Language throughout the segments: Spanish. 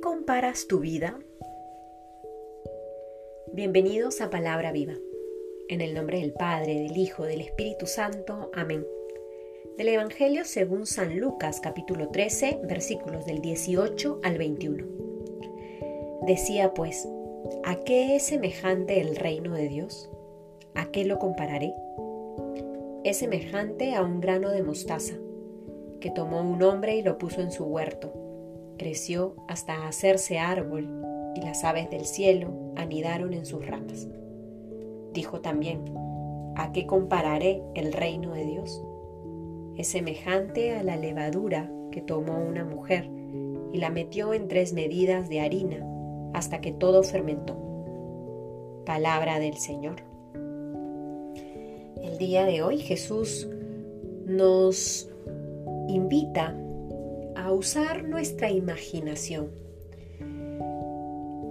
comparas tu vida? Bienvenidos a Palabra Viva. En el nombre del Padre, del Hijo, del Espíritu Santo. Amén. Del Evangelio según San Lucas capítulo 13 versículos del 18 al 21. Decía pues, ¿a qué es semejante el reino de Dios? ¿A qué lo compararé? Es semejante a un grano de mostaza, que tomó un hombre y lo puso en su huerto Creció hasta hacerse árbol y las aves del cielo anidaron en sus ramas. Dijo también, ¿a qué compararé el reino de Dios? Es semejante a la levadura que tomó una mujer y la metió en tres medidas de harina hasta que todo fermentó. Palabra del Señor. El día de hoy Jesús nos invita a usar nuestra imaginación.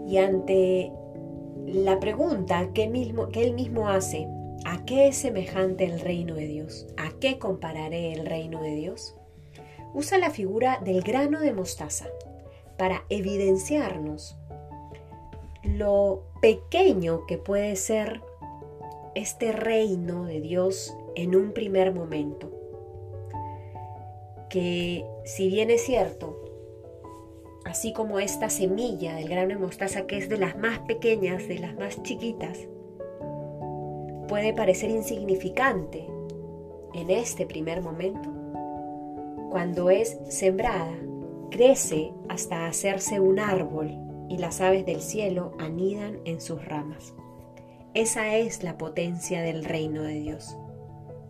Y ante la pregunta que, mismo, que él mismo hace, ¿a qué es semejante el reino de Dios? ¿A qué compararé el reino de Dios? Usa la figura del grano de mostaza para evidenciarnos lo pequeño que puede ser este reino de Dios en un primer momento que si bien es cierto, así como esta semilla del grano de mostaza que es de las más pequeñas, de las más chiquitas, puede parecer insignificante en este primer momento, cuando es sembrada, crece hasta hacerse un árbol y las aves del cielo anidan en sus ramas. Esa es la potencia del reino de Dios.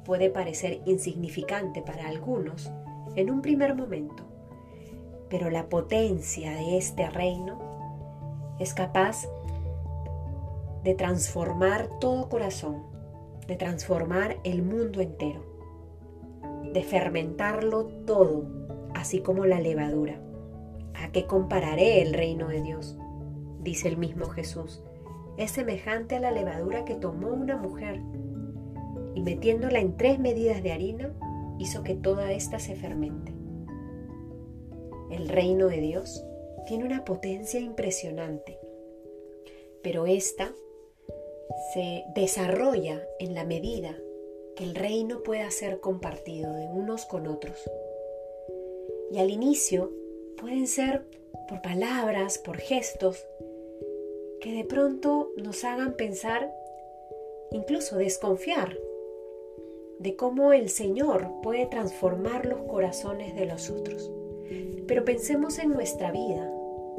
Puede parecer insignificante para algunos, en un primer momento, pero la potencia de este reino es capaz de transformar todo corazón, de transformar el mundo entero, de fermentarlo todo, así como la levadura. ¿A qué compararé el reino de Dios? Dice el mismo Jesús. Es semejante a la levadura que tomó una mujer y metiéndola en tres medidas de harina, hizo que toda esta se fermente. El reino de Dios tiene una potencia impresionante, pero esta se desarrolla en la medida que el reino pueda ser compartido de unos con otros. Y al inicio pueden ser por palabras, por gestos, que de pronto nos hagan pensar, incluso desconfiar de cómo el Señor puede transformar los corazones de los otros. Pero pensemos en nuestra vida.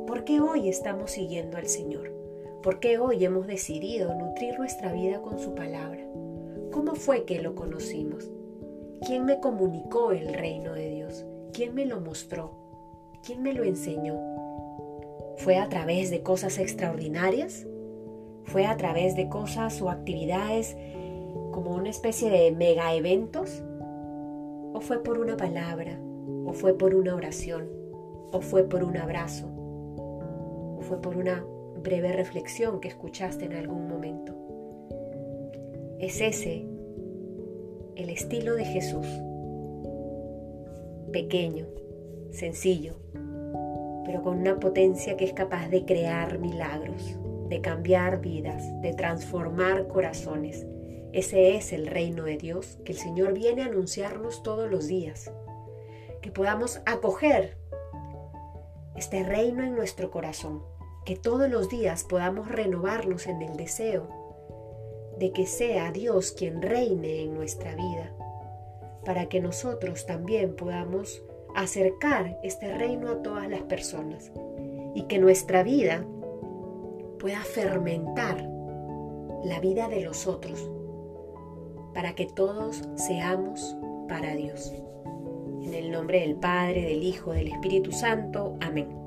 ¿Por qué hoy estamos siguiendo al Señor? ¿Por qué hoy hemos decidido nutrir nuestra vida con su palabra? ¿Cómo fue que lo conocimos? ¿Quién me comunicó el reino de Dios? ¿Quién me lo mostró? ¿Quién me lo enseñó? ¿Fue a través de cosas extraordinarias? ¿Fue a través de cosas o actividades como una especie de mega eventos? ¿O fue por una palabra? ¿O fue por una oración? ¿O fue por un abrazo? ¿O fue por una breve reflexión que escuchaste en algún momento? Es ese el estilo de Jesús. Pequeño, sencillo, pero con una potencia que es capaz de crear milagros, de cambiar vidas, de transformar corazones, ese es el reino de Dios que el Señor viene a anunciarnos todos los días. Que podamos acoger este reino en nuestro corazón. Que todos los días podamos renovarnos en el deseo de que sea Dios quien reine en nuestra vida. Para que nosotros también podamos acercar este reino a todas las personas. Y que nuestra vida pueda fermentar la vida de los otros para que todos seamos para Dios. En el nombre del Padre, del Hijo, del Espíritu Santo. Amén.